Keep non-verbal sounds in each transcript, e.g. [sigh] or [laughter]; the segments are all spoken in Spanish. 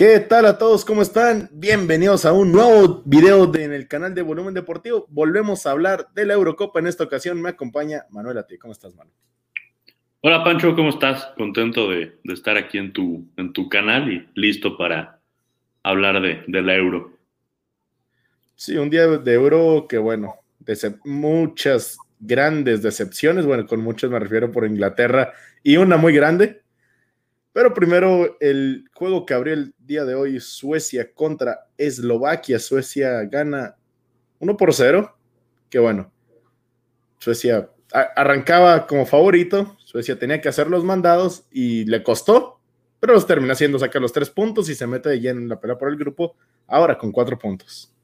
¿Qué tal a todos? ¿Cómo están? Bienvenidos a un nuevo video de, en el canal de Volumen Deportivo. Volvemos a hablar de la Eurocopa. En esta ocasión me acompaña Manuel Ati. ¿Cómo estás, Manuel? Hola, Pancho. ¿Cómo estás? Contento de, estar aquí en tu, en tu canal y listo para hablar de, de la Euro. Sí, un día de Euro que, bueno, muchas grandes decepciones. Bueno, con muchas me refiero por Inglaterra y una muy grande pero primero, el juego que abrió el día de hoy, Suecia contra Eslovaquia. Suecia gana 1 por 0. Que bueno, Suecia arrancaba como favorito. Suecia tenía que hacer los mandados y le costó, pero los termina haciendo sacar los tres puntos y se mete de lleno en la pelea por el grupo, ahora con cuatro puntos.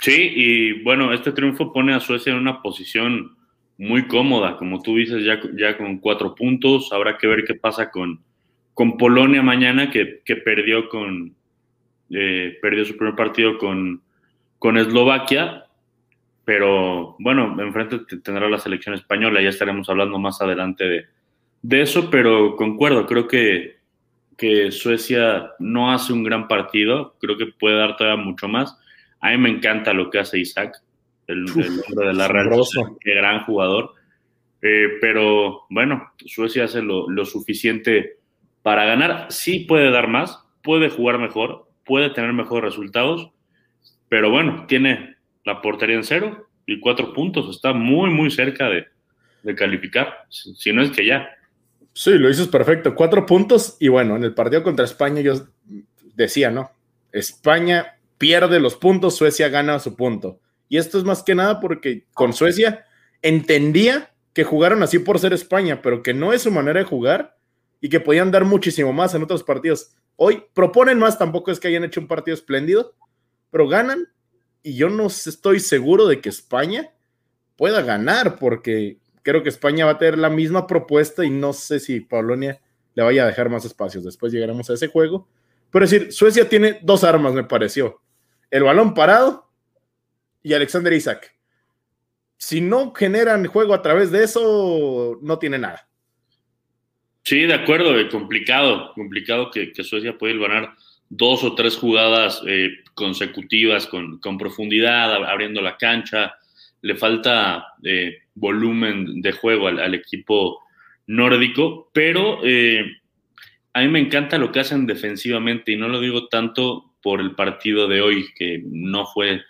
Sí, y bueno, este triunfo pone a Suecia en una posición muy cómoda, como tú dices, ya, ya con cuatro puntos. Habrá que ver qué pasa con, con Polonia mañana, que, perdió con eh, perdió su primer partido con, con Eslovaquia, pero bueno, enfrente tendrá la selección española, ya estaremos hablando más adelante de, de eso, pero concuerdo, creo que, que Suecia no hace un gran partido, creo que puede dar todavía mucho más. A mí me encanta lo que hace Isaac, el, nombre de la Real, qué gran jugador. Eh, pero bueno, Suecia hace lo, lo suficiente para ganar sí puede dar más, puede jugar mejor, puede tener mejores resultados, pero bueno, tiene la portería en cero y cuatro puntos, está muy, muy cerca de, calificar, si no es que ya. Sí, lo dices perfecto, cuatro puntos y bueno, en el partido contra España yo decía, ¿no? España pierde los puntos, Suecia gana su punto. Y esto es más que nada porque con Suecia entendía que jugaron así por ser España, pero que no es su manera de jugar y que podían dar muchísimo más en otros partidos. Hoy proponen más, tampoco es que hayan hecho un partido espléndido, pero ganan y yo no estoy seguro de que España pueda ganar porque creo que España va a tener la misma propuesta y no sé si Polonia le vaya a dejar más espacios. Después llegaremos a ese juego. Pero es decir, Suecia tiene dos armas, me pareció. El balón parado y Alexander Isaac. Si no generan juego a través de eso, no tiene nada. Sí, de acuerdo, eh, complicado, complicado que, Suecia pueda ganar dos o tres jugadas eh, consecutivas con, profundidad, abriendo la cancha. Le falta eh, volumen de juego al, equipo nórdico, pero a mí me encanta lo que hacen defensivamente y no lo digo tanto por el partido de hoy, que no fue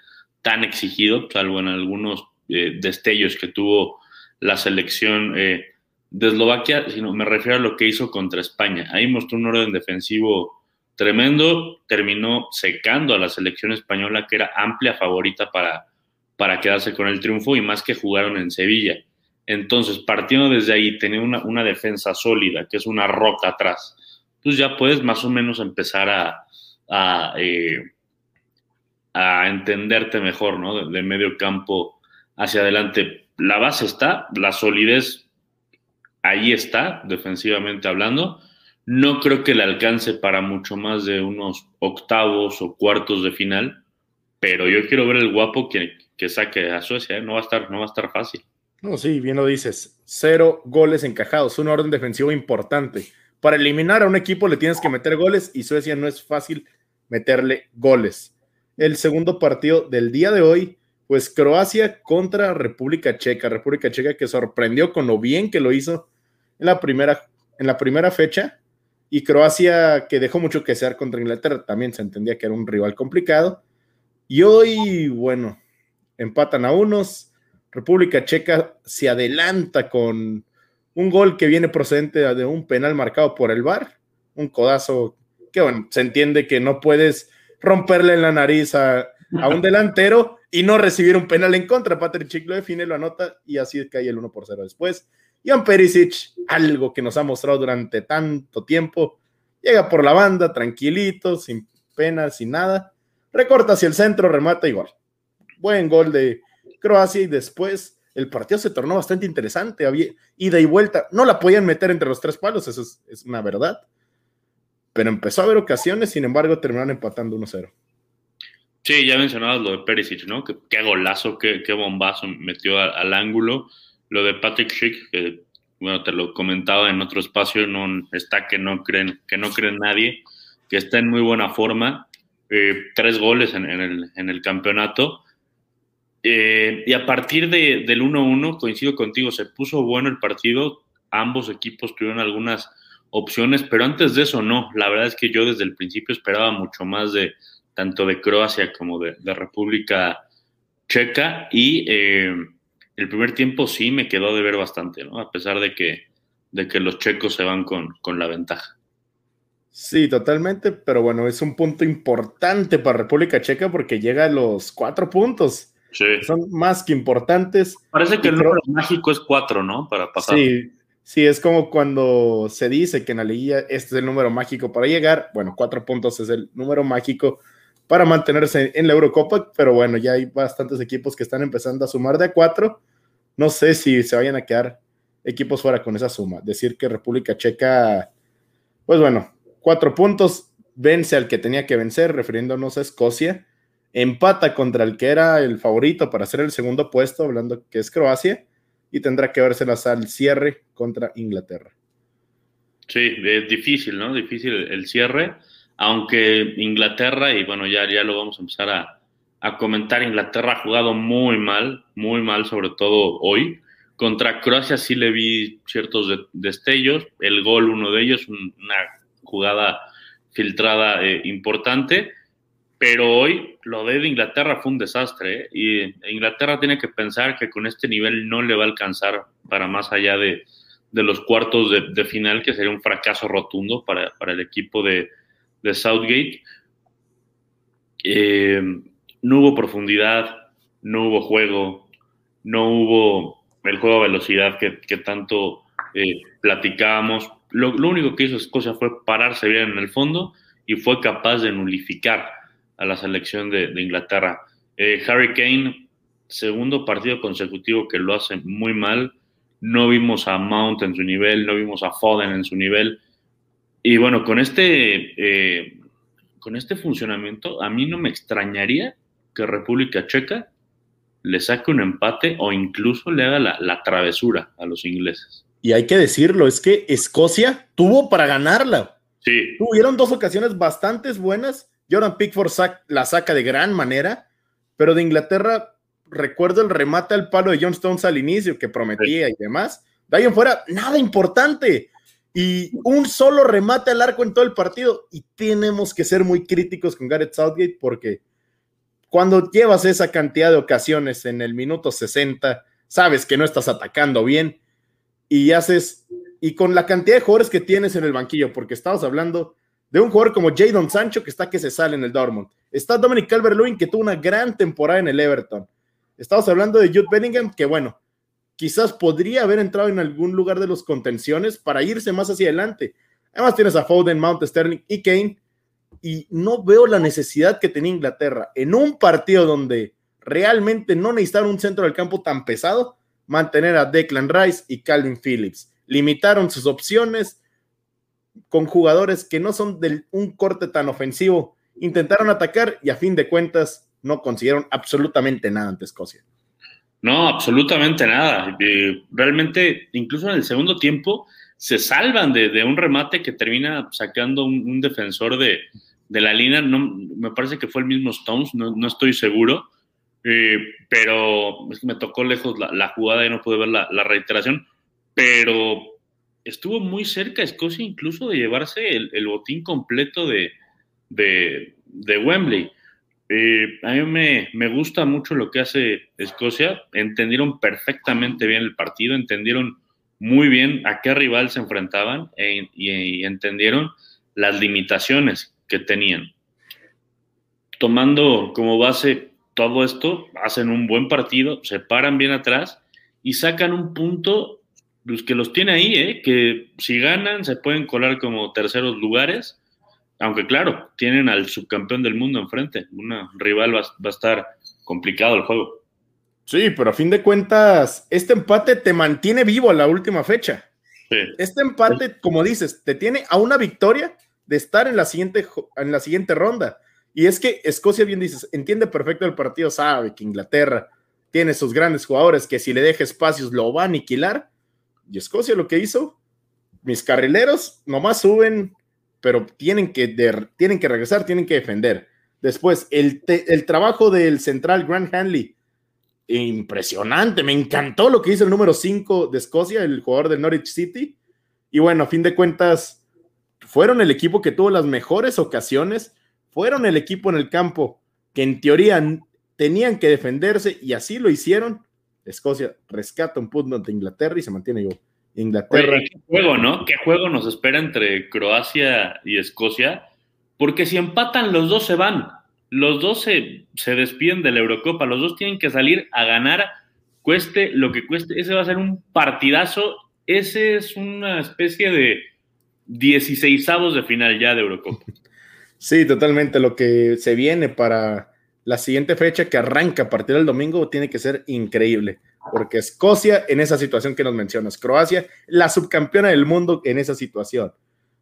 tan exigido, salvo en algunos destellos que tuvo la selección de Eslovaquia, sino me refiero a lo que hizo contra España. Ahí mostró un orden defensivo tremendo, terminó secando a la selección española, que era amplia favorita para, para quedarse con el triunfo, y más que jugaron en Sevilla. Entonces, partiendo desde ahí, tener una, defensa sólida, que es una roca atrás, pues ya puedes más o menos empezar a, a, eh, entenderte mejor, ¿no? de medio campo hacia adelante. La base está, la solidez ahí está, defensivamente hablando. No creo que le alcance para mucho más de unos octavos o cuartos de final, pero yo quiero ver el guapo que, que saque a Suecia, ¿eh? no, va a estar, no va a estar fácil. No, sí, bien lo dices. Cero goles encajados, un orden defensivo importante. Para eliminar a un equipo le tienes que meter goles y Suecia no es fácil meterle goles. El segundo partido del día de hoy, pues Croacia contra República Checa. República Checa que sorprendió con lo bien que lo hizo en la primera, en la primera fecha y Croacia que dejó mucho que ser contra Inglaterra, también se entendía que era un rival complicado. Y hoy, bueno, empatan a unos. República Checa se adelanta con un gol que viene procedente de un penal marcado por el VAR, un codazo que, bueno, se entiende que no puedes romperle en la nariz a, a un delantero y no recibir un penal en contra. Patrick Chick lo define, lo anota y así cae el 1 por 0 después. Jan Perisic, algo que nos ha mostrado durante tanto tiempo, llega por la banda tranquilito, sin pena, sin nada, recorta hacia el centro, remata igual. Buen gol de Croacia y después el partido se tornó bastante interesante, había ida y vuelta, no la podían meter entre los tres palos, eso es, una verdad, pero empezó a haber ocasiones, sin embargo terminaron empatando 1-0. Sí, ya mencionabas lo de Perisic, ¿no? Qué, golazo, qué, bombazo metió al ángulo lo de Patrick Schick, que bueno, te lo comentaba en otro espacio, no está que no creen, que no creen nadie. que está en muy buena forma, eh, tres goles en, el, campeonato. Eh, y a partir de, del 1-1, coincido contigo, se puso bueno el partido, ambos equipos tuvieron algunas opciones, pero antes de eso no, la verdad es que yo desde el principio esperaba mucho más de tanto de Croacia como de, República Checa y eh, el primer tiempo sí me quedó de ver bastante, ¿no? A pesar de que, de que los checos se van con, con la ventaja. Sí, totalmente, pero bueno, es un punto importante para República Checa porque llega a los cuatro puntos. Sí. Son más que importantes. Parece que el número mágico es cuatro, ¿no? Para pasar. Sí, Sí, es como cuando se dice que en la liguilla este es el número mágico para llegar. Bueno, cuatro puntos es el número mágico para mantenerse en la Eurocopa, pero bueno, ya hay bastantes equipos que están empezando a sumar de a cuatro. No sé si se vayan a quedar equipos fuera con esa suma. Decir que República Checa, pues bueno, cuatro puntos, vence al que tenía que vencer, refiriéndonos a Escocia, empata contra el que era el favorito para ser el segundo puesto, hablando que es Croacia y tendrá que vérselas al cierre contra Inglaterra. Sí, es difícil, ¿no? Difícil el cierre, aunque Inglaterra, y bueno, ya, ya lo vamos a empezar a, comentar, Inglaterra ha jugado muy mal, muy mal, sobre todo hoy. Contra Croacia sí le vi ciertos destellos, el gol uno de ellos, una jugada filtrada eh, importante, pero hoy lo de Inglaterra fue un desastre ¿eh? y Inglaterra tiene que pensar que con este nivel no le va a alcanzar para más allá de, los cuartos de, final, que sería un fracaso rotundo para, el equipo de, Southgate. Eh, no hubo profundidad, no hubo juego, no hubo el juego a velocidad que, tanto eh, platicábamos. Lo, lo único que hizo Escocia fue pararse bien en el fondo y fue capaz de nulificar a la selección de, Inglaterra. Eh, Harry Kane, segundo partido consecutivo que lo hace muy mal. No vimos a Mount en su nivel, no vimos a Foden en su nivel. Y bueno, con este, eh, con este funcionamiento, a mí no me extrañaría que República Checa le saque un empate o incluso le haga la, la travesura a los ingleses. Y hay que decirlo, es que Escocia tuvo para ganarla. Sí. Tuvieron dos ocasiones bastante buenas Jordan Pickford la saca de gran manera, pero de Inglaterra recuerdo el remate al palo de John Stones al inicio que prometía y demás. De ahí en fuera, nada importante. Y un solo remate al arco en todo el partido. Y tenemos que ser muy críticos con Gareth Southgate porque cuando llevas esa cantidad de ocasiones en el minuto 60, sabes que no estás atacando bien y haces, y con la cantidad de jugadores que tienes en el banquillo, porque estamos hablando de un jugador como Jadon Sancho que está que se sale en el Dortmund. Está Dominic Calvert-Lewin que tuvo una gran temporada en el Everton. Estamos hablando de Jude Bellingham que bueno, quizás podría haber entrado en algún lugar de los contenciones para irse más hacia adelante. Además tienes a Foden, Mount, Sterling y Kane y no veo la necesidad que tenía Inglaterra en un partido donde realmente no necesitaron un centro del campo tan pesado, mantener a Declan Rice y Calvin Phillips. Limitaron sus opciones, con jugadores que no son de un corte tan ofensivo, intentaron atacar y a fin de cuentas no consiguieron absolutamente nada ante Escocia. No, absolutamente nada. realmente, incluso en el segundo tiempo, se salvan de, un remate que termina sacando un, defensor de, la línea. No, me parece que fue el mismo Stones, no, estoy seguro. Eh, pero es que me tocó lejos la, jugada y no pude ver la, reiteración. Pero estuvo muy cerca Escocia incluso de llevarse el, botín completo de, de, Wembley. Eh, a mí me, gusta mucho lo que hace Escocia. Entendieron perfectamente bien el partido, entendieron muy bien a qué rival se enfrentaban e, y, entendieron las limitaciones que tenían. Tomando como base todo esto, hacen un buen partido, se paran bien atrás y sacan un punto pues que los tiene ahí, ¿eh? que si ganan se pueden colar como terceros lugares, aunque claro, tienen al subcampeón del mundo enfrente, una rival va, a estar complicado el juego. Sí, pero a fin de cuentas, este empate te mantiene vivo a la última fecha. Este empate, como dices, te tiene a una victoria de estar en la siguiente, en la siguiente ronda. Y es que Escocia, bien dices, entiende perfecto el partido, sabe que Inglaterra tiene sus grandes jugadores que si le deja espacios lo va a aniquilar y Escocia lo que hizo, mis carrileros nomás suben pero tienen que, tienen que regresar, tienen que defender. Después, el, el trabajo del central Grant Hanley, impresionante, me encantó lo que hizo el número 5 de Escocia, el jugador del Norwich City. Y bueno, a fin de cuentas, fueron el equipo que tuvo las mejores ocasiones, fueron el equipo en el campo que en teoría tenían que defenderse y así lo hicieron. Escocia rescata un punto ante Inglaterra y se mantiene yo. Inglaterra. ¿Qué juego, no? ¿Qué juego nos espera entre Croacia y Escocia? Porque si empatan, los dos se van. Los dos se, se despiden de la Eurocopa. Los dos tienen que salir a ganar, cueste lo que cueste. Ese va a ser un partidazo. Ese es una especie de 16 de final ya de Eurocopa. [laughs] Sí, totalmente. Lo que se viene para la siguiente fecha que arranca a partir del domingo tiene que ser increíble, porque Escocia en esa situación que nos mencionas, Croacia, la subcampeona del mundo en esa situación.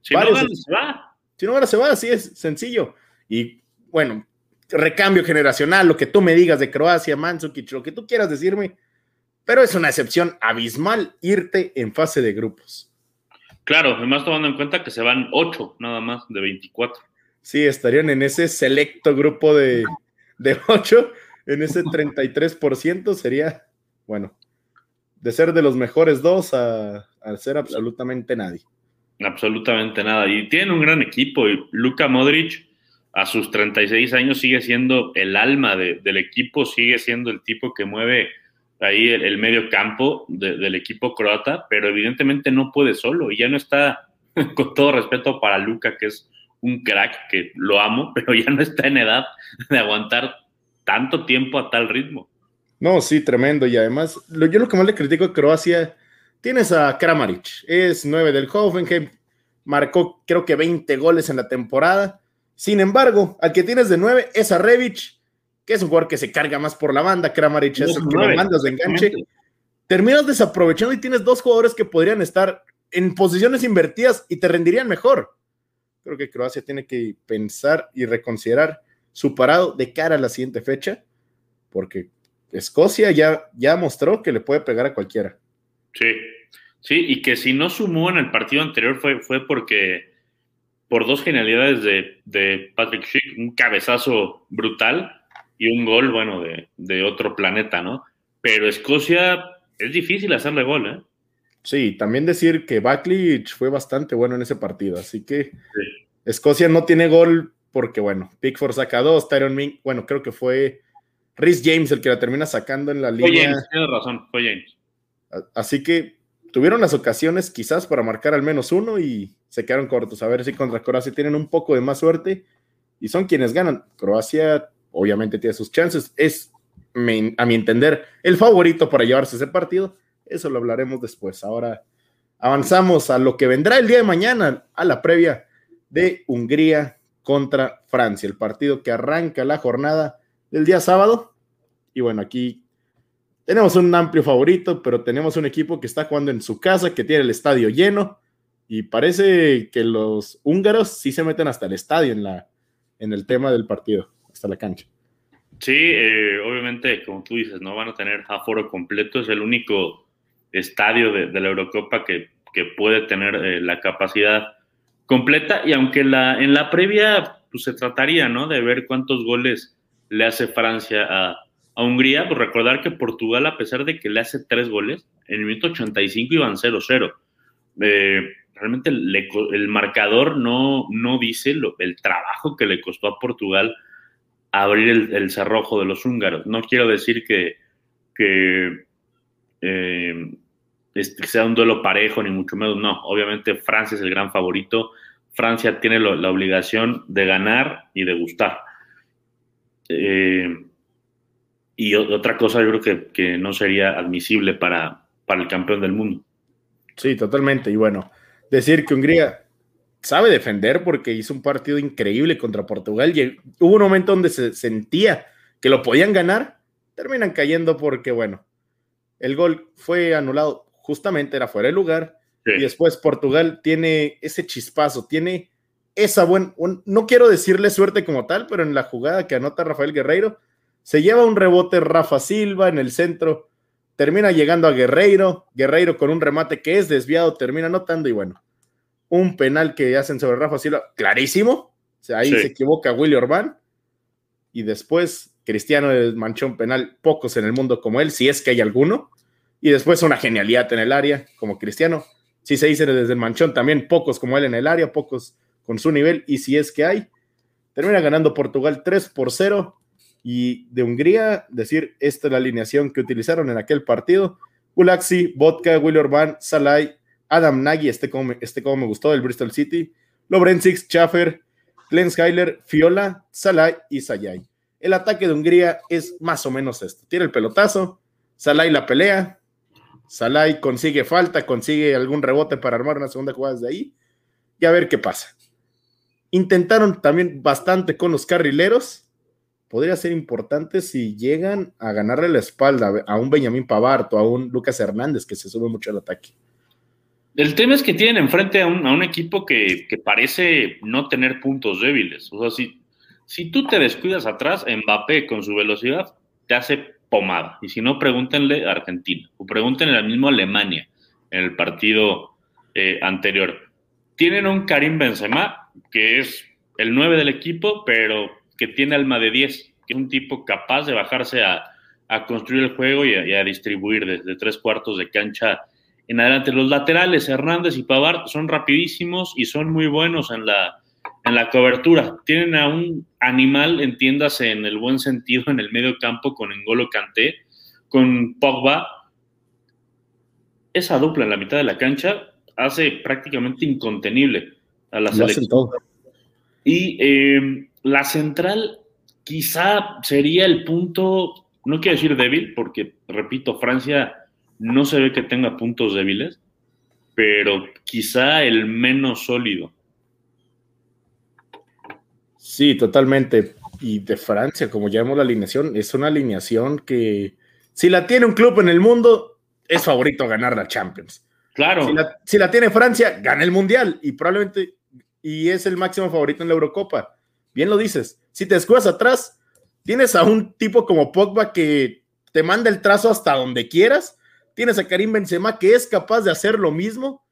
Si no gana, se va. Si no gana, se va, así es sencillo. Y bueno, recambio generacional, lo que tú me digas de Croacia, Mandzukic, lo que tú quieras decirme, pero es una excepción abismal irte en fase de grupos. Claro, además tomando en cuenta que se van ocho nada más de 24. Sí, estarían en ese selecto grupo de, de 8 en ese 33% sería, bueno, de ser de los mejores dos a, ser absolutamente nadie. Absolutamente nada. Y tienen un gran equipo. Y Luka Modric, a sus 36 años, sigue siendo el alma del equipo, sigue siendo el tipo que mueve ahí el, medio campo del equipo croata, pero evidentemente no puede solo y ya no está, [laughs] con todo respeto para Luka, que es un crack que lo amo, [laughs] pero ya no está en edad de aguantar tanto tiempo a tal ritmo. No, sí, tremendo. Y además, yo lo que más le critico a Croacia, tienes a Kramaric, es 9 del Hoffenheim, marcó creo que 20 goles en la temporada. Sin embargo, al que tienes de 9 es a Revic, que es un jugador que se carga más por la banda. Kramaric es el que lo mandas de enganche. Terminas desaprovechando y tienes dos jugadores que podrían estar en posiciones invertidas y te rendirían mejor. Creo que Croacia tiene que pensar y reconsiderar su parado de cara a la siguiente fecha, porque Escocia ya, ya mostró que le puede pegar a cualquiera. Sí, sí, y que si no sumó en el partido anterior fue, fue porque por dos genialidades de, Patrick Schick, un cabezazo brutal y un gol, bueno, de, de otro planeta, ¿no? Pero Escocia es difícil hacerle gol, ¿eh? Sí, también decir que Buckley fue bastante bueno en ese partido, así que Escocia no tiene gol porque, bueno, Pickford saca dos, Tyron Mink, bueno, creo que fue Rhys James el que la termina sacando en la línea. Fue James, tienes razón, fue James. Así que tuvieron las ocasiones quizás para marcar al menos uno y se quedaron cortos. A ver si contra Croacia tienen un poco de más suerte y son quienes ganan. Croacia obviamente tiene sus chances, es a mi entender el favorito para llevarse ese partido eso lo hablaremos después. Ahora avanzamos a lo que vendrá el día de mañana, a la previa de Hungría contra Francia, el partido que arranca la jornada del día sábado. Y bueno, aquí tenemos un amplio favorito, pero tenemos un equipo que está jugando en su casa, que tiene el estadio lleno. Y parece que los húngaros sí se meten hasta el estadio en, la, en el tema del partido, hasta la cancha. Sí, eh, obviamente, como tú dices, no van a tener aforo completo, es el único estadio de, la Eurocopa que, puede tener eh, la capacidad completa y aunque la, en la previa pues, se trataría ¿no? de ver cuántos goles le hace Francia a, Hungría, pues recordar que Portugal, a pesar de que le hace tres goles, en el minuto 85 iban 0-0. Eh, realmente el marcador no, no dice lo, el trabajo que le costó a Portugal abrir el, cerrojo de los húngaros. No quiero decir que, que eh, este, sea un duelo parejo, ni mucho menos, no. Obviamente Francia es el gran favorito. Francia tiene la obligación de ganar y de gustar. Eh, y otra cosa yo creo que, no sería admisible para, para el campeón del mundo. Sí, totalmente. Y bueno, decir que Hungría sabe defender porque hizo un partido increíble contra Portugal y hubo un momento donde se sentía que lo podían ganar, terminan cayendo porque, bueno, el gol fue anulado justamente era fuera de lugar. Y después Portugal tiene ese chispazo, tiene esa buena, no quiero decirle suerte como tal, pero en la jugada que anota Rafael Guerreiro, se lleva un rebote Rafa Silva en el centro, termina llegando a Guerreiro, Guerreiro con un remate que es desviado, termina anotando y bueno, un penal que hacen sobre Rafa Silva, clarísimo. O sea, ahí se equivoca Willy Orbán. Y después Cristiano manchó un penal, pocos en el mundo como él, si es que hay alguno. Y después una genialidad en el área, como Cristiano. Si se dice desde el manchón, también pocos como él en el área, pocos con su nivel. Y si es que hay, termina ganando Portugal 3 por 0. Y de Hungría, decir, esta es la alineación que utilizaron en aquel partido. Ulaxi, Vodka, Willy Orban, Salai, Adam Nagy, este como, este como me gustó, del Bristol City, Lobrensix, Schaffer, Skyler, Fiola, Salai y Sayay. El ataque de Hungría es más o menos esto. Tiene el pelotazo, Salai la pelea, Salai consigue falta, consigue algún rebote para armar una segunda jugada de ahí y a ver qué pasa. Intentaron también bastante con los carrileros, podría ser importante si llegan a ganarle la espalda a un Benjamín Pavard o a un Lucas Hernández que se sube mucho al ataque. El tema es que tienen enfrente a un, equipo que, parece no tener puntos débiles. O sea, si, si tú te descuidas atrás, Mbappé con su velocidad te hace pomada. Y si no, pregúntenle a Argentina o pregúntenle al mismo Alemania en el partido eh, anterior. Tienen un Karim Benzema, que es el 9 del equipo, pero que tiene alma de 10, que es un tipo capaz de bajarse a, construir el juego y a, distribuir desde tres cuartos de cancha en adelante. Los laterales, Hernández y Pavard, son rapidísimos y son muy buenos en la, en la cobertura. Tienen a un animal, entiéndase en el buen sentido, en el medio campo con Engolo Kanté, con Pogba. Esa dupla en la mitad de la cancha hace prácticamente incontenible a la selección. Y eh, la central quizá sería el punto, no quiero decir débil, porque, repito, Francia no se ve que tenga puntos débiles, pero quizá el menos sólido. Sí, totalmente. Y de Francia, como ya vemos la alineación, es una alineación que si la tiene un club en el mundo, es favorito a ganar la Champions. Claro. Si la, si la tiene Francia, gana el Mundial y probablemente, y es el máximo favorito en la Eurocopa bien lo dices, si te escudas atrás, tienes a un tipo como Pogba que te manda el trazo hasta donde quieras, tienes a Karim Benzema que es capaz de hacer lo mismo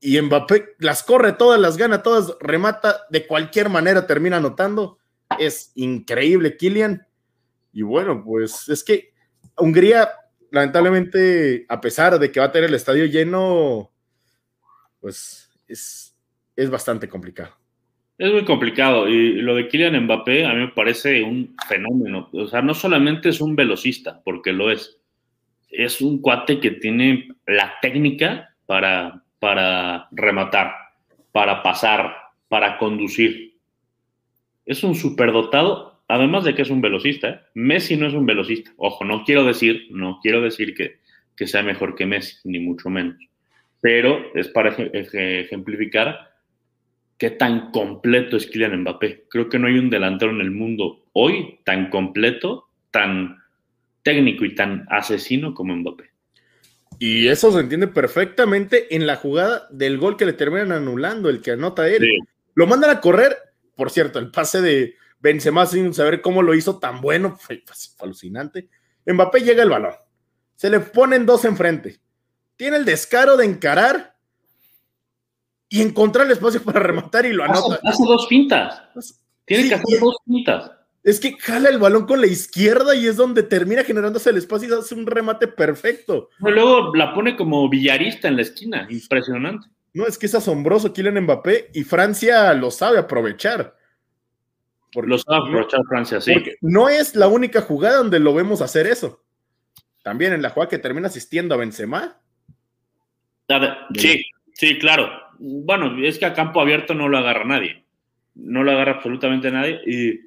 y Mbappé las corre todas, las gana todas, remata de cualquier manera, termina anotando. Es increíble, Kylian. Y bueno, pues es que Hungría, lamentablemente, a pesar de que va a tener el estadio lleno, pues es, es bastante complicado. Es muy complicado y lo de Kylian Mbappé a mí me parece un fenómeno. O sea, no solamente es un velocista, porque lo es, es un cuate que tiene la técnica para, para rematar, para pasar, para conducir. Es un superdotado, además de que es un velocista. ¿eh? Messi no es un velocista. Ojo, no quiero decir, no quiero decir que, que sea mejor que Messi, ni mucho menos. Pero es para ejemplificar qué tan completo es Kylian Mbappé. Creo que no hay un delantero en el mundo hoy tan completo, tan técnico y tan asesino como Mbappé. Y eso se entiende perfectamente en la jugada del gol que le terminan anulando, el que anota él. Lo mandan a correr, por cierto, el pase de Benzema sin saber cómo lo hizo tan bueno, [laughs] fue, alucinante. Mbappé llega el balón, se le ponen dos enfrente, tiene el descaro de encarar y encontrar el espacio para rematar y lo anota. Hace, dos pintas. Tiene que hacer dos pintas. Es que jala el balón con la izquierda y es donde termina generándose el espacio y hace un remate perfecto. luego la pone como billarista en la esquina. Impresionante. No, es que es asombroso Kylian Mbappé y Francia lo sabe aprovechar. lo sabe aprovechar Francia, sí. Porque no es la única jugada donde lo vemos hacer eso. También en la jugada que termina asistiendo a Benzema. Sí, sí, claro bueno, es que a campo abierto no lo agarra nadie. No lo agarra absolutamente nadie. Y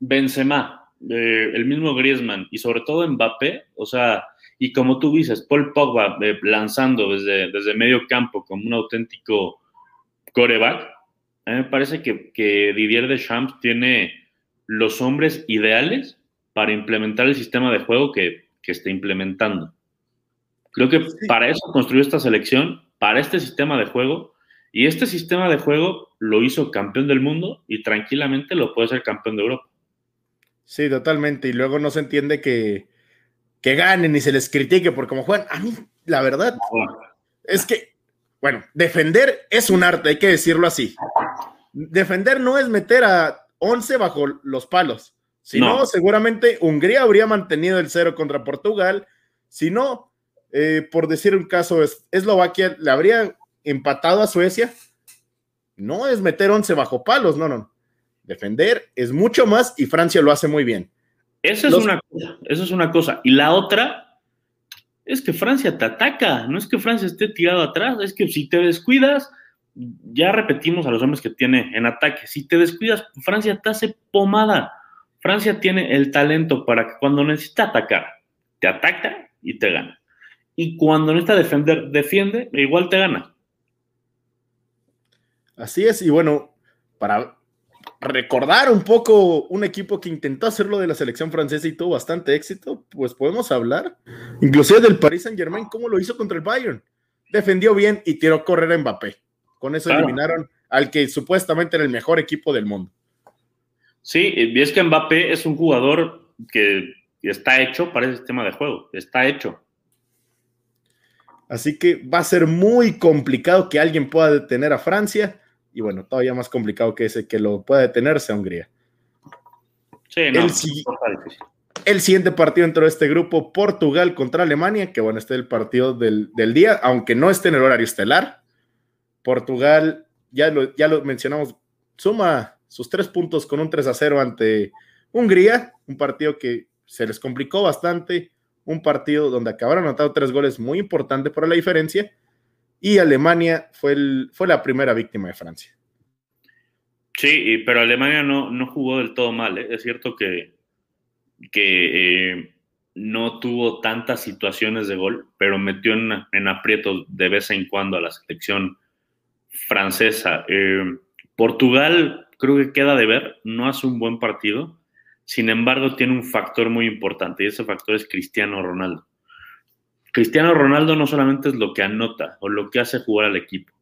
Benzema, eh, el mismo Griezmann y sobre todo Mbappé, o sea, y como tú dices, Paul Pogba eh, lanzando desde, desde medio campo como un auténtico coreback, a mí me parece que, que Didier Deschamps tiene los hombres ideales para implementar el sistema de juego que, que está implementando. Creo que para eso construyó esta selección, para este sistema de juego, y este sistema de juego lo hizo campeón del mundo y tranquilamente lo puede ser campeón de Europa. Sí, totalmente. Y luego no se entiende que, que ganen y se les critique por cómo juegan. A mí, la verdad, es que bueno, defender es un arte, hay que decirlo así. Defender no es meter a 11 bajo los palos. Si no, seguramente Hungría habría mantenido el cero contra Portugal. Si no, eh, por decir un caso, Eslovaquia le habría empatado a Suecia. No es meter 11 bajo palos, no, no. Defender es mucho más y Francia lo hace muy bien. Esa es una cosa, eso es una cosa. Y la otra es que Francia te ataca, no es que Francia esté tirado atrás, es que si te descuidas, ya repetimos a los hombres que tiene en ataque, si te descuidas, Francia te hace pomada. Francia tiene el talento para que cuando necesita atacar, te ataca y te gana. Y cuando necesita defender, defiende, igual te gana. Así es, y bueno, para recordar un poco un equipo que intentó hacerlo de la selección francesa y tuvo bastante éxito, pues podemos hablar inclusive del Paris Saint Germain, cómo lo hizo contra el Bayern. Defendió bien y tiró correr a Mbappé. Con eso eliminaron al que supuestamente era el mejor equipo del mundo. Sí, y es que Mbappé es un jugador que está hecho para ese sistema de juego, está hecho. Así que va a ser muy complicado que alguien pueda detener a Francia y bueno, todavía más complicado que ese que lo pueda detener sea Hungría. Sí, no, el, el, siguiente partido dentro de este grupo, Portugal contra Alemania, que bueno, este es el partido del, del día, aunque no esté en el horario estelar. Portugal, ya lo, ya lo mencionamos, suma sus tres puntos con un 3 a 0 ante Hungría, un partido que se les complicó bastante, un partido donde acabaron anotando tres goles muy importantes por la diferencia, y Alemania fue, el, fue la primera víctima de Francia. Sí, pero Alemania no, no jugó del todo mal. ¿eh? Es cierto que, que eh, no tuvo tantas situaciones de gol, pero metió en, aprietos de vez en cuando a la selección francesa. Eh, Portugal creo que queda de ver, no hace un buen partido, sin embargo tiene un factor muy importante y ese factor es Cristiano Ronaldo. Cristiano Ronaldo no solamente es lo que anota o lo que hace jugar al equipo.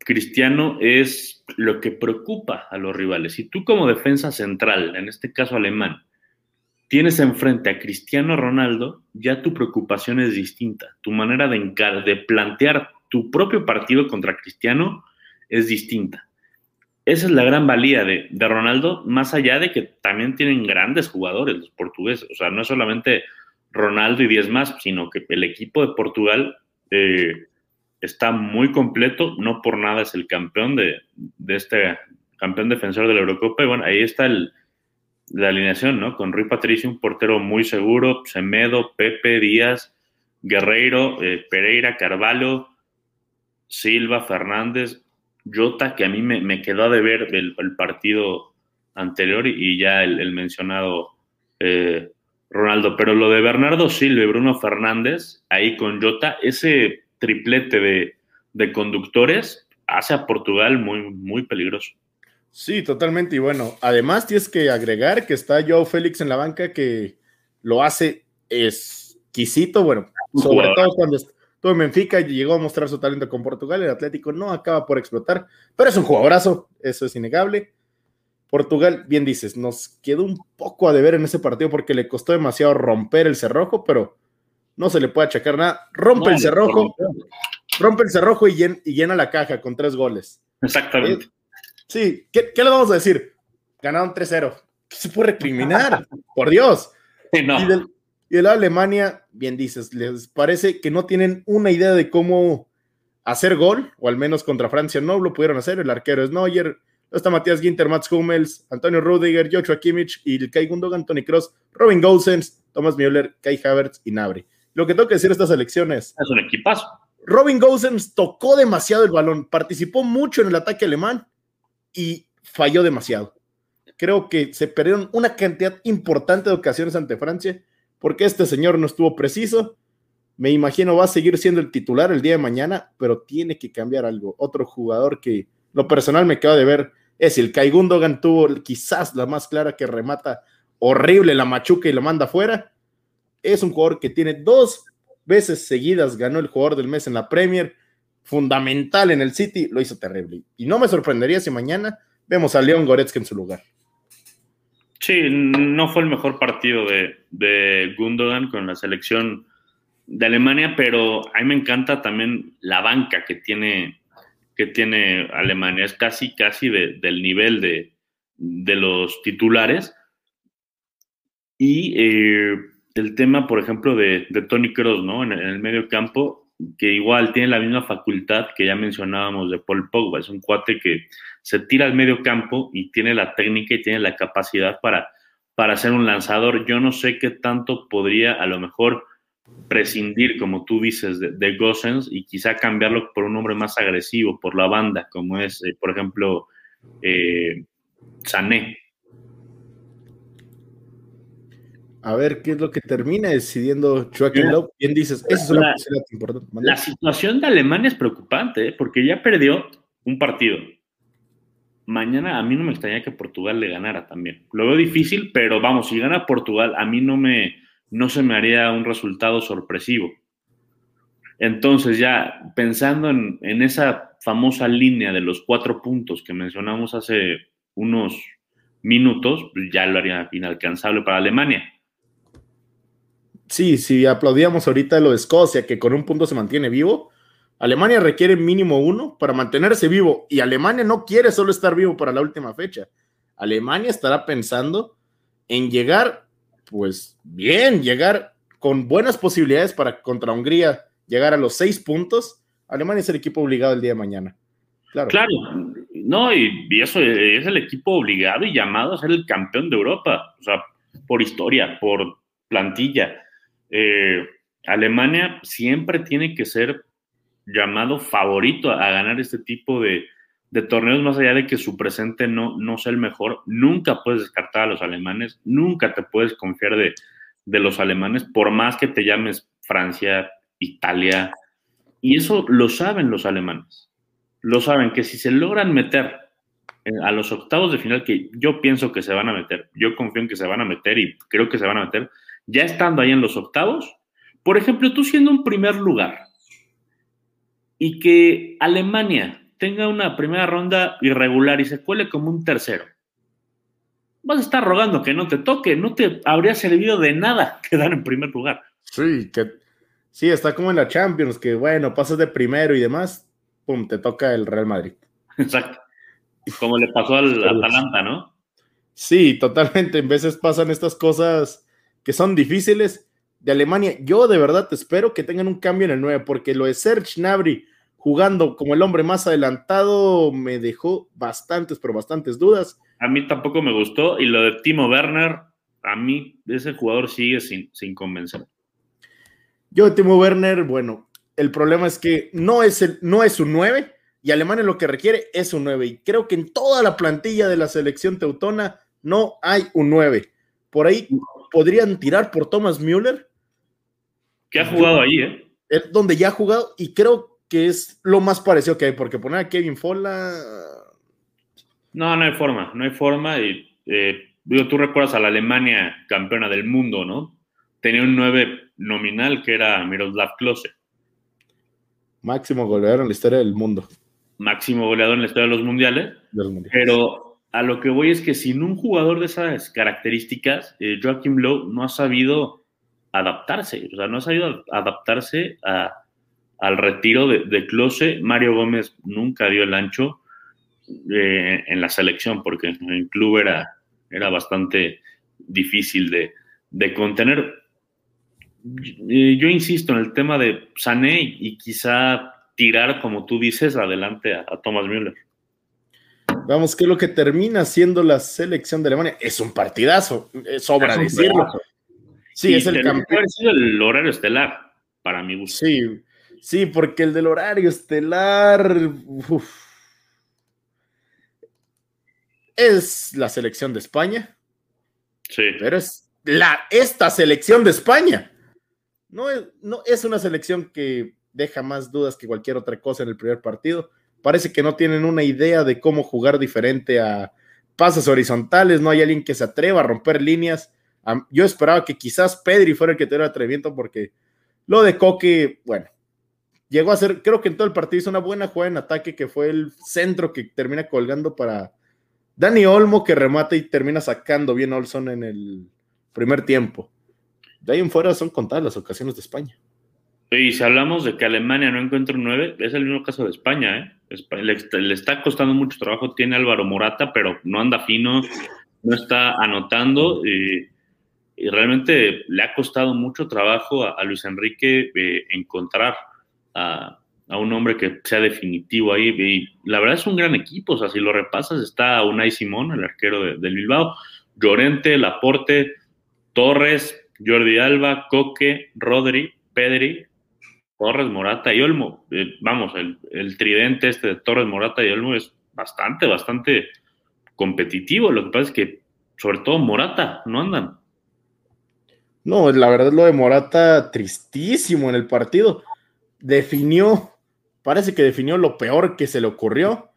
Cristiano es lo que preocupa a los rivales. Si tú como defensa central, en este caso alemán, tienes enfrente a Cristiano Ronaldo, ya tu preocupación es distinta. Tu manera de, de plantear tu propio partido contra Cristiano es distinta. Esa es la gran valía de, Ronaldo, más allá de que también tienen grandes jugadores los portugueses. O sea, no es solamente Ronaldo y 10 más, sino que el equipo de Portugal eh, está muy completo. No por nada es el campeón de, este campeón defensor de la Eurocopa. Y bueno, ahí está la alineación, ¿no? Con Rui Patricio, un portero muy seguro, Semedo, Pepe, Díaz, Guerreiro, eh, Pereira, Carvalho, Silva, Fernández, Jota, que a mí me, quedó de ver el, partido anterior y, ya el, mencionado eh, Ronaldo. Pero lo de Bernardo Silva y Bruno Fernández, ahí con Jota, ese triplete de, de conductores hace a Portugal muy, muy peligroso. Sí, totalmente. Y bueno, además tienes que agregar que está Joe Félix en la banca que lo hace exquisito, bueno, sobre todo cuando, todo Benfica llegó a mostrar su talento con Portugal, el Atlético no acaba por explotar, pero es un jugadorazo, eso es innegable. Portugal, bien dices, nos quedó un poco a deber en ese partido porque le costó demasiado romper el cerrojo, pero no se le puede achacar nada. Rompe el cerrojo, rompe el cerrojo y, llena la caja con tres goles. Exactamente. Sí, ¿qué, le vamos a decir? Ganaron 3-0. ¿Qué se puede recriminar? [laughs] Por Dios. no. Y de la Alemania, bien dices, les parece que no tienen una idea de cómo hacer gol, o al menos contra Francia no lo pudieron hacer. El arquero es Neuer, está Matías Ginter, Mats Hummels, Antonio Rudiger, Joshua Kimmich, y el Kai Gundogan, Tony Cross, Robin Gosens, Thomas Müller, Kai Havertz y Nabri. Lo que tengo que decir de estas elecciones. Es un equipazo. Robin Gosens tocó demasiado el balón, participó mucho en el ataque alemán y falló demasiado. Creo que se perdieron una cantidad importante de ocasiones ante Francia porque este señor no estuvo preciso. Me imagino va a seguir siendo el titular el día de mañana, pero tiene que cambiar algo. Otro jugador que lo personal me queda de ver es el Kai Gundogan, tuvo quizás la más clara que remata horrible la machuca y lo manda afuera. Es un jugador que tiene dos veces seguidas, ganó el jugador del mes en la Premier, fundamental en el City, lo hizo terrible. Y no me sorprendería si mañana vemos a León Goretzka en su lugar. Sí, no fue el mejor partido de, de Gundogan con la selección de Alemania, pero a mí me encanta también la banca que tiene, que tiene Alemania. Es casi, casi del nivel de, de, los titulares. Y eh, el tema, por ejemplo, de, de Tony Kroos, ¿no? En, el medio campo, que igual tiene la misma facultad que ya mencionábamos de Paul Pogba. Es un cuate que se tira al medio campo y tiene la técnica y tiene la capacidad para, para ser un lanzador. Yo no sé qué tanto podría a lo mejor prescindir, como tú dices, de, de Gossens y quizá cambiarlo por un hombre más agresivo, por la banda, como es, eh, por ejemplo, eh, Sané. A ver qué es lo que termina decidiendo Joaquín Love. Bien dices, esa es una la, importante. La situación de Alemania es preocupante, ¿eh? porque ya perdió un partido. Mañana a mí no me extraña que Portugal le ganara también. Lo veo difícil, pero vamos, si gana Portugal, a mí no me, no se me haría un resultado sorpresivo. Entonces ya pensando en, esa famosa línea de los cuatro puntos que mencionamos hace unos minutos, pues ya lo haría inalcanzable para Alemania. Sí, si aplaudíamos ahorita lo de Escocia, que con un punto se mantiene vivo, Alemania requiere mínimo uno para mantenerse vivo y Alemania no quiere solo estar vivo para la última fecha. Alemania estará pensando en llegar pues bien, llegar con buenas posibilidades para contra Hungría, llegar a los seis puntos, Alemania es el equipo obligado el día de mañana. Claro. Claro, no, y, eso es el equipo obligado y llamado a ser el campeón de Europa, o sea, por historia, por plantilla. Eh, Alemania siempre tiene que ser llamado favorito a ganar este tipo de, de torneos, más allá de que su presente no, no sea el mejor, nunca puedes descartar a los alemanes, nunca te puedes confiar de, los alemanes, por más que te llames Francia, Italia. Y eso lo saben los alemanes. Lo saben que si se logran meter a los octavos de final, que yo pienso que se van a meter, yo confío en que se van a meter y creo que se van a meter, ya estando ahí en los octavos, por ejemplo, tú siendo un primer lugar y que Alemania tenga una primera ronda irregular y se cuele como un tercero, vas a estar rogando que no te toque, no te habría servido de nada [laughs] quedar en primer lugar. Sí, que sí, está como en la Champions, que bueno, pasas de primero y demás, pum, te toca el Real Madrid. Exacto. Como le pasó al Atalanta, ¿no? Sí, totalmente. En veces pasan estas cosas que son difíciles de Alemania. Yo de verdad espero que tengan un cambio en el 9, porque lo de Serge Nabri jugando como el hombre más adelantado me dejó bastantes, pero bastantes dudas. A mí tampoco me gustó y lo de Timo Werner, a mí ese jugador sigue sin, sin convencer. Yo de Timo Werner, bueno, el problema es que no es, el, no es un 9 y Alemania lo que requiere es un 9 y creo que en toda la plantilla de la selección teutona no hay un 9. Por ahí podrían tirar por Thomas Müller. Que ha jugado ahí, ¿eh? Es donde ya ha jugado y creo que es lo más parecido que hay, porque poner a Kevin Fola. No, no hay forma, no hay forma. Y eh, digo, tú recuerdas a la Alemania campeona del mundo, ¿no? Tenía un 9 nominal que era Miroslav Klose. Máximo goleador en la historia del mundo. Máximo goleador en la historia de los mundiales. Pero a lo que voy es que sin un jugador de esas características, eh, Joachim Lowe no ha sabido adaptarse, o sea, no ha sabido adaptarse a, al retiro de, de Close, Mario Gómez nunca dio el ancho eh, en la selección, porque en el club era, era bastante difícil de, de contener. Yo insisto en el tema de Sané y quizá tirar, como tú dices, adelante a, Thomas Müller. Vamos, que lo que termina siendo la selección de Alemania es un partidazo, sobra decirlo. Sí, es el campeón. el horario estelar, para mi gusto. Sí, Sí, porque el del horario estelar es la selección de España. Sí. Pero es la, esta selección de España. No es, no es una selección que deja más dudas que cualquier otra cosa en el primer partido. Parece que no tienen una idea de cómo jugar diferente a pasos horizontales. No hay alguien que se atreva a romper líneas. Yo esperaba que quizás Pedri fuera el que tuviera atrevimiento porque lo de Coque, bueno, llegó a ser, creo que en todo el partido hizo una buena jugada en ataque, que fue el centro que termina colgando para Dani Olmo, que remata y termina sacando bien Olson en el primer tiempo. De ahí en fuera son contadas las ocasiones de España. Y si hablamos de que Alemania no encuentra un 9, es el mismo caso de España, ¿eh? Le, está costando mucho trabajo, tiene Álvaro Morata, pero no anda fino, no está anotando y, realmente le ha costado mucho trabajo a, Luis Enrique eh, encontrar a, un hombre que sea definitivo ahí. Y la verdad es un gran equipo, o sea, si lo repasas está Unai Simón, el arquero de, del Bilbao, Llorente, Laporte, Torres, Jordi Alba, Coque, Rodri, Pedri, Torres, Morata y Olmo. Eh, vamos, el, tridente este de Torres, Morata y Olmo es bastante, bastante competitivo. Lo que pasa es que, sobre todo, Morata, no andan. No, la verdad lo de Morata, tristísimo en el partido. Definió, parece que definió lo peor que se le ocurrió.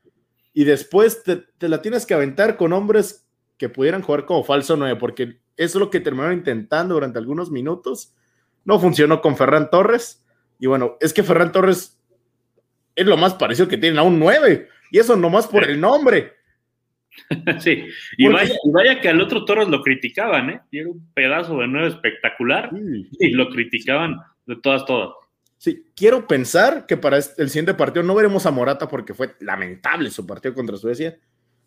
Y después te, te la tienes que aventar con hombres que pudieran jugar como falso 9, porque eso es lo que terminaron intentando durante algunos minutos. No funcionó con Ferran Torres y bueno, es que Ferran Torres es lo más parecido que tienen a un 9. Y eso nomás por el nombre. [laughs] Sí, y vaya, que al otro Torres lo criticaban, ¿eh? Y era un pedazo de 9 espectacular y lo criticaban de todas, todas. Sí, quiero pensar que para el siguiente partido no veremos a Morata porque fue lamentable su partido contra Suecia.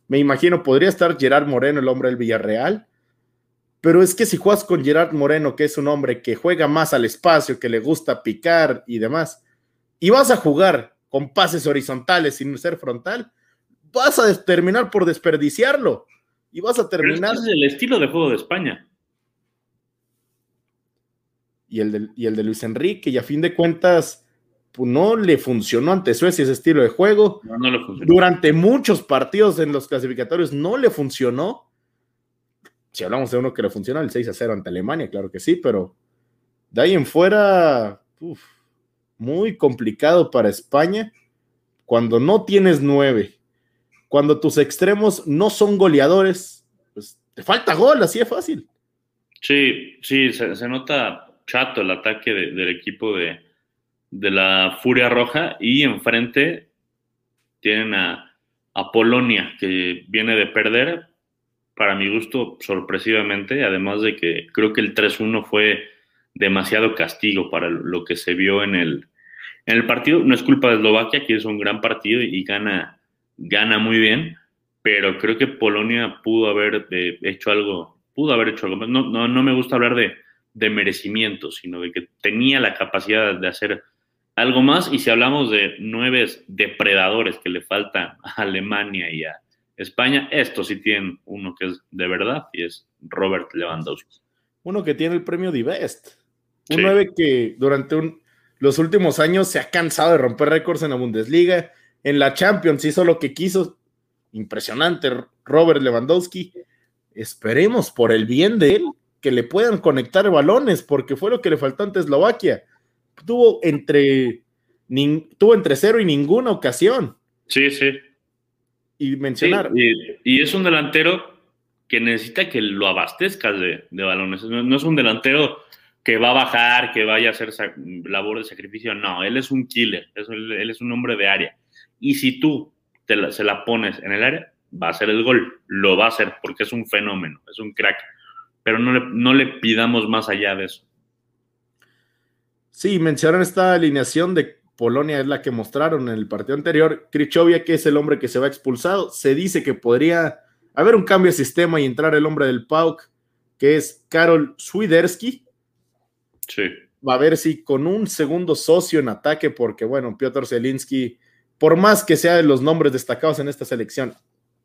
Me imagino, podría estar Gerard Moreno, el hombre del Villarreal, pero es que si juegas con Gerard Moreno, que es un hombre que juega más al espacio, que le gusta picar y demás, y vas a jugar con pases horizontales sin ser frontal, vas a terminar por desperdiciarlo. Y vas a terminar. es el estilo de juego de España. Y el, de, y el de Luis Enrique, y a fin de cuentas, pues no le funcionó ante Suecia ese estilo de juego. No, no. Durante muchos partidos en los clasificatorios no le funcionó si hablamos de uno que le funciona, el 6 a 0 ante Alemania, claro que sí, pero de ahí en fuera, muy complicado para España cuando no tienes nueve, cuando tus extremos no son goleadores, pues te falta gol, así es fácil. Sí, sí, se, nota chato el ataque del equipo de, de, la Furia Roja y enfrente tienen a, a Polonia que viene de perder, para mi gusto, sorpresivamente, además de que creo que el 3-1 fue demasiado castigo para lo que se vio en el, en el partido. No es culpa de Eslovaquia, que es un gran partido y gana, gana muy bien, pero creo que Polonia pudo haber eh, hecho algo, pudo haber hecho algo. No, no, no me gusta hablar de, de merecimiento, sino de que tenía la capacidad de hacer algo más. Y si hablamos de nueve depredadores que le falta a Alemania y a, España, estos sí tienen uno que es de verdad y es Robert Lewandowski. Uno que tiene el premio de Best. Un 9 que durante los últimos años se ha cansado de romper récords en la Bundesliga. En la Champions hizo lo que quiso. Impresionante, Robert Lewandowski. Esperemos por el bien de él que le puedan conectar balones, porque fue lo que le faltó ante Eslovaquia. Tuvo entre, tuvo entre cero y ninguna ocasión. Sí, sí y mencionar. y, es un delantero que necesita que lo abastezcas de, balones. No, es un delantero que va a bajar, que vaya a hacer labor de sacrificio. No, él es un killer, él es un hombre de área. Y si tú te se la pones en el área, va a ser el gol. Lo va a hacer porque es un fenómeno, es un crack. Pero no le, no le pidamos más allá de eso. Sí, mencionaron esta alineación de Polonia es la que mostraron en el partido anterior. Krichovia, que es el hombre que se va expulsado, se dice que podría haber un cambio de sistema y entrar el hombre del PAUK, que es Karol Swiderski. Sí. Va a ver si con un segundo socio en ataque, porque bueno, Piotr Zelinski, por más que sea de los nombres destacados en esta selección,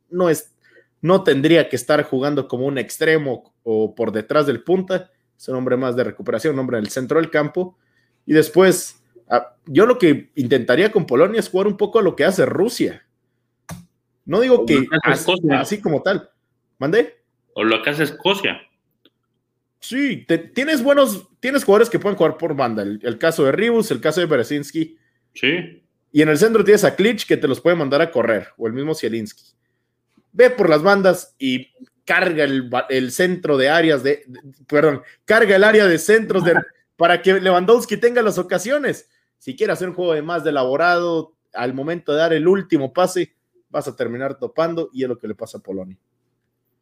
no es, no tendría que estar jugando como un extremo o por detrás del punta. Es un hombre más de recuperación, un hombre en el centro del campo. Y después yo lo que intentaría con Polonia es jugar un poco a lo que hace Rusia. No digo que así, como tal. ¿Mandé? O lo que hace Escocia. Sí, tienes buenos, tienes jugadores que pueden jugar por banda. El, caso de Ribus, el caso de Berezinski. Sí. Y en el centro tienes a Klitsch que te los puede mandar a correr, o el mismo Zielinski. Ve por las bandas y carga el, centro de áreas de, perdón, carga el área de centros de, [laughs] para que Lewandowski tenga las ocasiones si quieres hacer un juego de más de elaborado, al momento de dar el último pase, vas a terminar topando y es lo que le pasa a Polonia.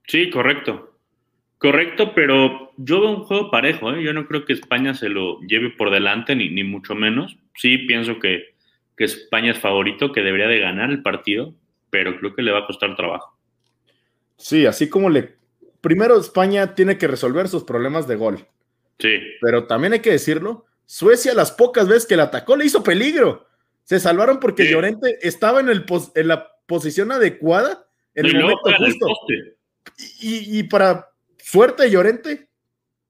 Sí, correcto. Correcto, pero yo veo un juego parejo. ¿eh? Yo no creo que España se lo lleve por delante, ni, ni mucho menos. Sí, pienso que, que, España es favorito, que debería de ganar el partido, pero creo que le va a costar trabajo. Sí, así como le... Primero España tiene que resolver sus problemas de gol. Sí. Pero también hay que decirlo, Suecia las pocas veces que la atacó le hizo peligro. Se salvaron porque sí. Llorente estaba en, el en la posición adecuada en el momento justo. Y, y, para suerte de Llorente,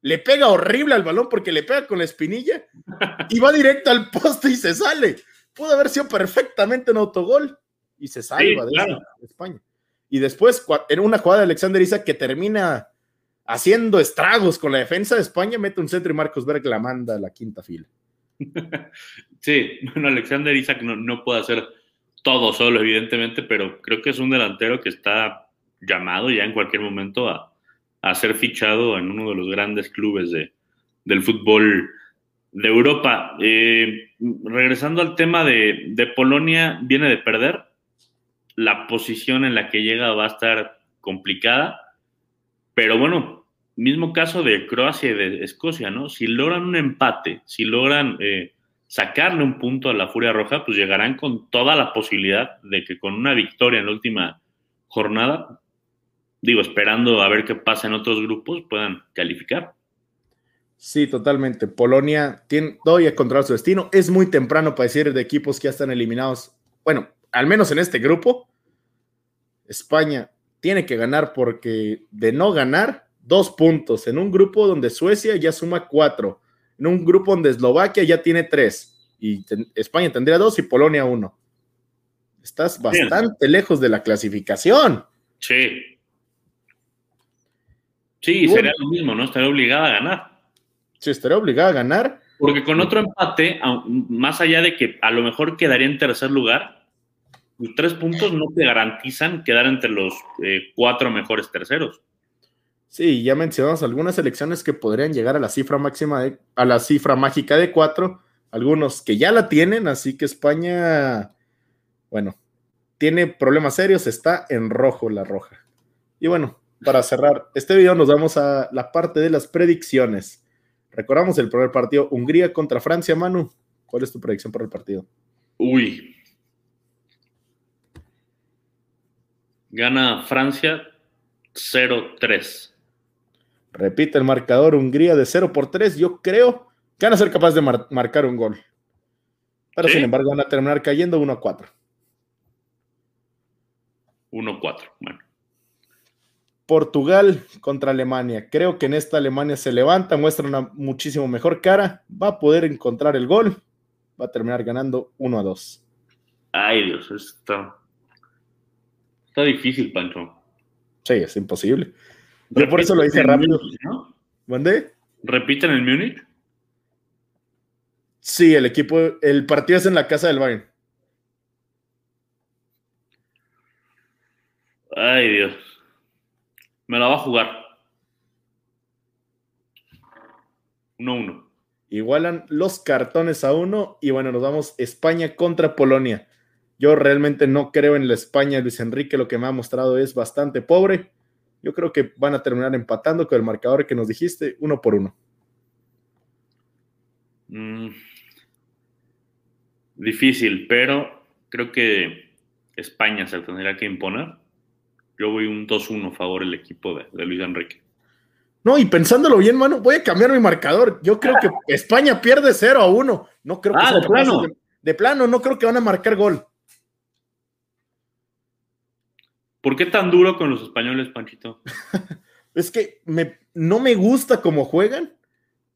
le pega horrible al balón porque le pega con la espinilla y va directo al poste y se sale. Pudo haber sido perfectamente un autogol y se salva sí, claro. de España. Y después, en una jugada de Alexander Isa que termina haciendo estragos con la defensa de España, mete un centro y Marcos Berg la manda a la quinta fila. [laughs] Sí, bueno, Alexander Isaac no, no puede hacer todo solo, evidentemente, pero creo que es un delantero que está llamado ya en cualquier momento a, a ser fichado en uno de los grandes clubes de, del fútbol de Europa. Eh, regresando al tema de, de, Polonia, viene de perder. La posición en la que llega va a estar complicada, pero bueno, mismo caso de Croacia y de Escocia, ¿no? Si logran un empate, si logran eh, sacarle un punto a la Furia Roja, pues llegarán con toda la posibilidad de que con una victoria en la última jornada digo, esperando a ver qué pasa en otros grupos, puedan calificar. Sí, totalmente. Polonia tiene todavía controlar su destino. Es muy temprano para decir de equipos que ya están eliminados. Bueno, al menos en este grupo, España tiene que ganar porque de no ganar, dos puntos en un grupo donde Suecia ya suma cuatro, en un grupo donde Eslovaquia ya tiene tres y España tendría dos y Polonia uno. Estás bastante Bien. lejos de la clasificación. Sí, Sí, bueno, sería lo mismo, ¿no? Estaría obligada a ganar. Sí, estaría obligada a ganar. Porque con otro empate, más allá de que a lo mejor quedaría en tercer lugar, los tres puntos no te garantizan quedar entre los eh, cuatro mejores terceros. Sí, ya mencionamos algunas elecciones que podrían llegar a la cifra máxima, de, a la cifra mágica de cuatro, algunos que ya la tienen, así que España, bueno, tiene problemas serios, está en rojo la roja. Y bueno, para cerrar este video nos vamos a la parte de las predicciones. Recordamos el primer partido, Hungría contra Francia, Manu. ¿Cuál es tu predicción para el partido? Uy. Gana Francia 0-3. Repite el marcador, Hungría de 0 por 3. Yo creo que van a ser capaces de mar marcar un gol. Pero ¿Sí? sin embargo van a terminar cayendo 1 4. 1-4, bueno. Portugal contra Alemania. Creo que en esta Alemania se levanta, muestra una muchísimo mejor cara, va a poder encontrar el gol, va a terminar ganando 1 a 2. Ay, Dios, está, está difícil, Pancho. Sí, es imposible. Yo por eso lo hice rápido. Múnich, ¿no? ¿Mandé? ¿Repiten el Múnich? Sí, el equipo, el partido es en la casa del Bayern. Ay, Dios. Me la va a jugar. 1-1. Igualan los cartones a uno y bueno, nos vamos España contra Polonia. Yo realmente no creo en la España Luis Enrique, lo que me ha mostrado es bastante pobre. Yo creo que van a terminar empatando con el marcador que nos dijiste, uno por uno. Mm, difícil, pero creo que España se tendría que imponer. Yo voy un 2-1 a favor el equipo de, de, Luis Enrique. No, y pensándolo bien, mano, voy a cambiar mi marcador. Yo creo que [laughs] España pierde 0 a 1. No creo que ah, de plano. De, de, plano, no creo que van a marcar gol. ¿Por qué tan duro con los españoles, Panchito? [laughs] es que me, no me gusta cómo juegan.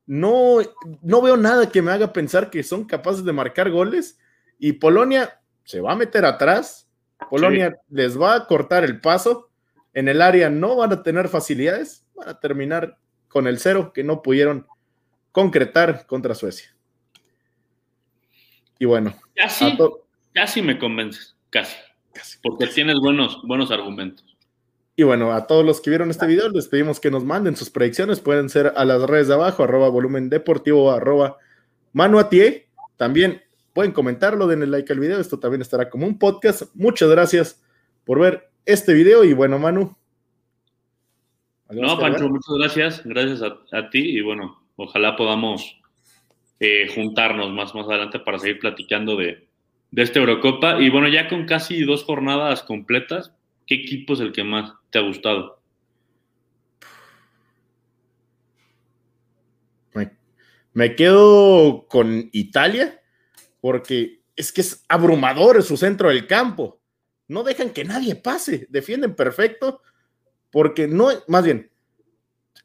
No, no veo nada que me haga pensar que son capaces de marcar goles. Y Polonia se va a meter atrás Polonia sí. les va a cortar el paso. En el área no van a tener facilidades. Van a terminar con el cero que no pudieron concretar contra Suecia. Y bueno. Casi, casi me convences. Casi. Casi porque tienes buenos, buenos argumentos. Y bueno, a todos los que vieron este video, les pedimos que nos manden sus predicciones. Pueden ser a las redes de abajo, arroba volumen deportivo, arroba manuatie. También pueden comentarlo, denle like al video, esto también estará como un podcast. Muchas gracias por ver este video y bueno, Manu. No, Pancho, muchas gracias. Gracias a, ti y bueno, ojalá podamos eh, juntarnos más, más adelante para seguir platicando de, de esta Eurocopa. Y bueno, ya con casi dos jornadas completas, ¿qué equipo es el que más te ha gustado? Me quedo con Italia porque es que es abrumador su centro del campo. No dejan que nadie pase, defienden perfecto porque no, más bien,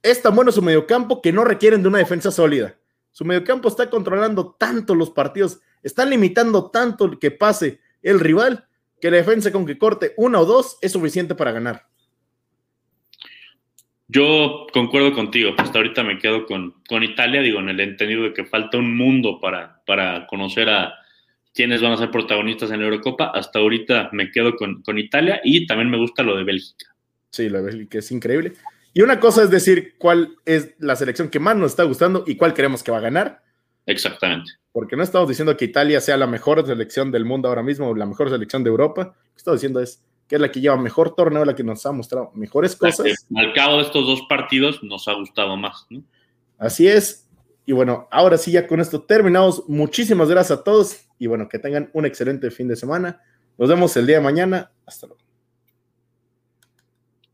es tan bueno su mediocampo que no requieren de una defensa sólida. Su mediocampo está controlando tanto los partidos, están limitando tanto que pase el rival que la defensa con que corte una o dos es suficiente para ganar. Yo concuerdo contigo, hasta ahorita me quedo con, con, Italia, digo, en el entendido de que falta un mundo para, para conocer a quiénes van a ser protagonistas en la Eurocopa. Hasta ahorita me quedo con, con Italia y también me gusta lo de Bélgica. Sí, lo de Bélgica es increíble. Y una cosa es decir cuál es la selección que más nos está gustando y cuál creemos que va a ganar. Exactamente. Porque no estamos diciendo que Italia sea la mejor selección del mundo ahora mismo o la mejor selección de Europa. Lo que estamos diciendo es que es la que lleva mejor torneo, la que nos ha mostrado mejores cosas. al cabo de estos dos partidos nos ha gustado más. Así es. Y bueno, ahora sí, ya con esto terminamos. Muchísimas gracias a todos y bueno, que tengan un excelente fin de semana. Nos vemos el día de mañana. Hasta luego.